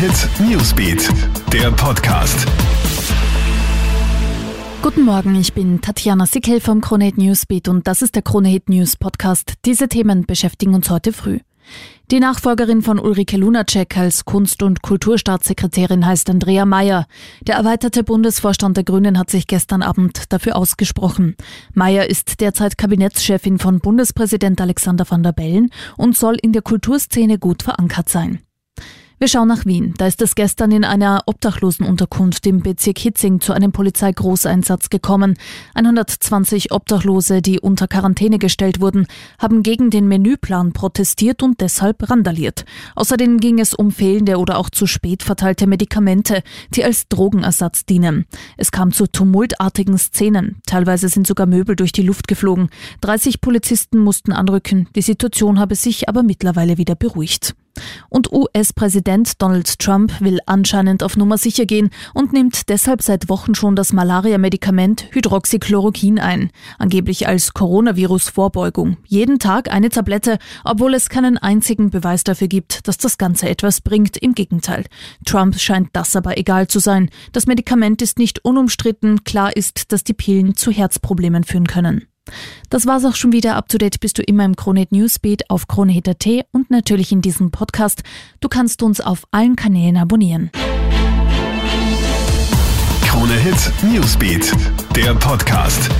Hit Newsbeat, der Podcast. Guten Morgen, ich bin Tatjana Sickel vom Krone Hit Newsbeat und das ist der Krone Hit News Podcast. Diese Themen beschäftigen uns heute früh. Die Nachfolgerin von Ulrike Lunacek als Kunst- und Kulturstaatssekretärin heißt Andrea Mayer. Der erweiterte Bundesvorstand der Grünen hat sich gestern Abend dafür ausgesprochen. Mayer ist derzeit Kabinettschefin von Bundespräsident Alexander van der Bellen und soll in der Kulturszene gut verankert sein. Wir schauen nach Wien. Da ist es gestern in einer Obdachlosenunterkunft im Bezirk Hitzing zu einem Polizeigroßeinsatz gekommen. 120 Obdachlose, die unter Quarantäne gestellt wurden, haben gegen den Menüplan protestiert und deshalb randaliert. Außerdem ging es um fehlende oder auch zu spät verteilte Medikamente, die als Drogenersatz dienen. Es kam zu tumultartigen Szenen. Teilweise sind sogar Möbel durch die Luft geflogen. 30 Polizisten mussten anrücken. Die Situation habe sich aber mittlerweile wieder beruhigt. Und US-Präsident Donald Trump will anscheinend auf Nummer sicher gehen und nimmt deshalb seit Wochen schon das Malaria-Medikament Hydroxychloroquin ein, angeblich als Coronavirus-Vorbeugung. Jeden Tag eine Tablette, obwohl es keinen einzigen Beweis dafür gibt, dass das Ganze etwas bringt. Im Gegenteil. Trump scheint das aber egal zu sein. Das Medikament ist nicht unumstritten. Klar ist, dass die Pillen zu Herzproblemen führen können. Das war's auch schon wieder. Up to date bist du immer im Kronehit Newsbeat auf Kronehit.at und natürlich in diesem Podcast. Du kannst uns auf allen Kanälen abonnieren. Kronehit Newsbeat, der Podcast.